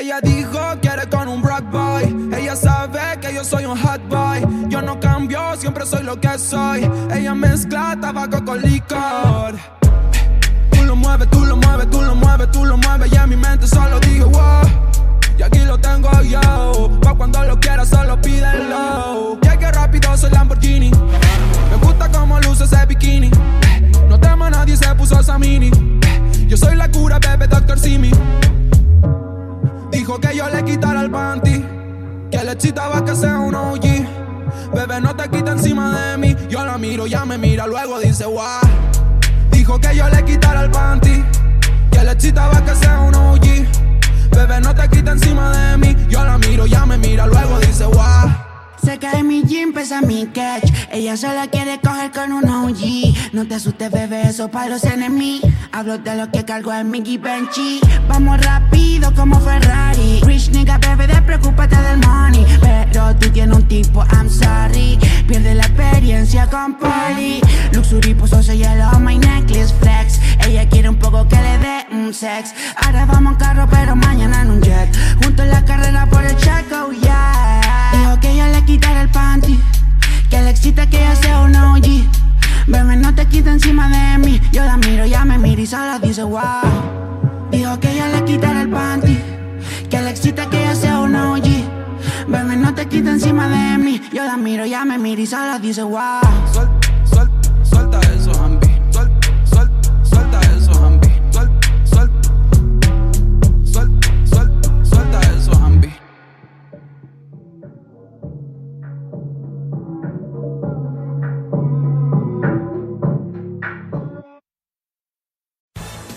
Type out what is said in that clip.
Ella dijo quiere con un black boy. Ella sabe que yo soy un hot boy. Yo no cambio, siempre soy lo que soy. Ella mezcla tabaco con licor. Tú lo mueves, tú lo mueves, tú lo mueves, tú lo mueves. Que le excitaba que sea un OG. Bebé, no te quita encima de mí. Yo la miro, ya me mira, luego dice, wow. Dijo que yo le quitara el panty, que le excitaba que sea un OG. Bebé, no te quita encima de mí. Yo la miro, ya me mira, luego dice, wow. Se cae mi jean, pesa mi catch. Ella solo quiere coger con un OG. No te asustes, bebé, eso para los enemigos. Hablo de lo que cargo en mi Givenchy. Vamos rápido como Ferrari. Rich nigga, bebé, despreocúpate Polly. Luxury puso hielo, my necklace flex. Ella quiere un poco que le dé un sex. Ahora vamos en carro, pero mañana en un jet. Junto en la carrera por el check, oh yeah. Dijo que ella le quitara el panty. Que le excita que ella sea un OG. Bebé, no te quita encima de mí. Yo la miro, ya me mira y solo dice wow. Dijo que ella le quitara el panty. Que le excita que ella sea un OG. Bebé, no te quita encima de mí. Yo la miro, ya me mira y solo dice wow.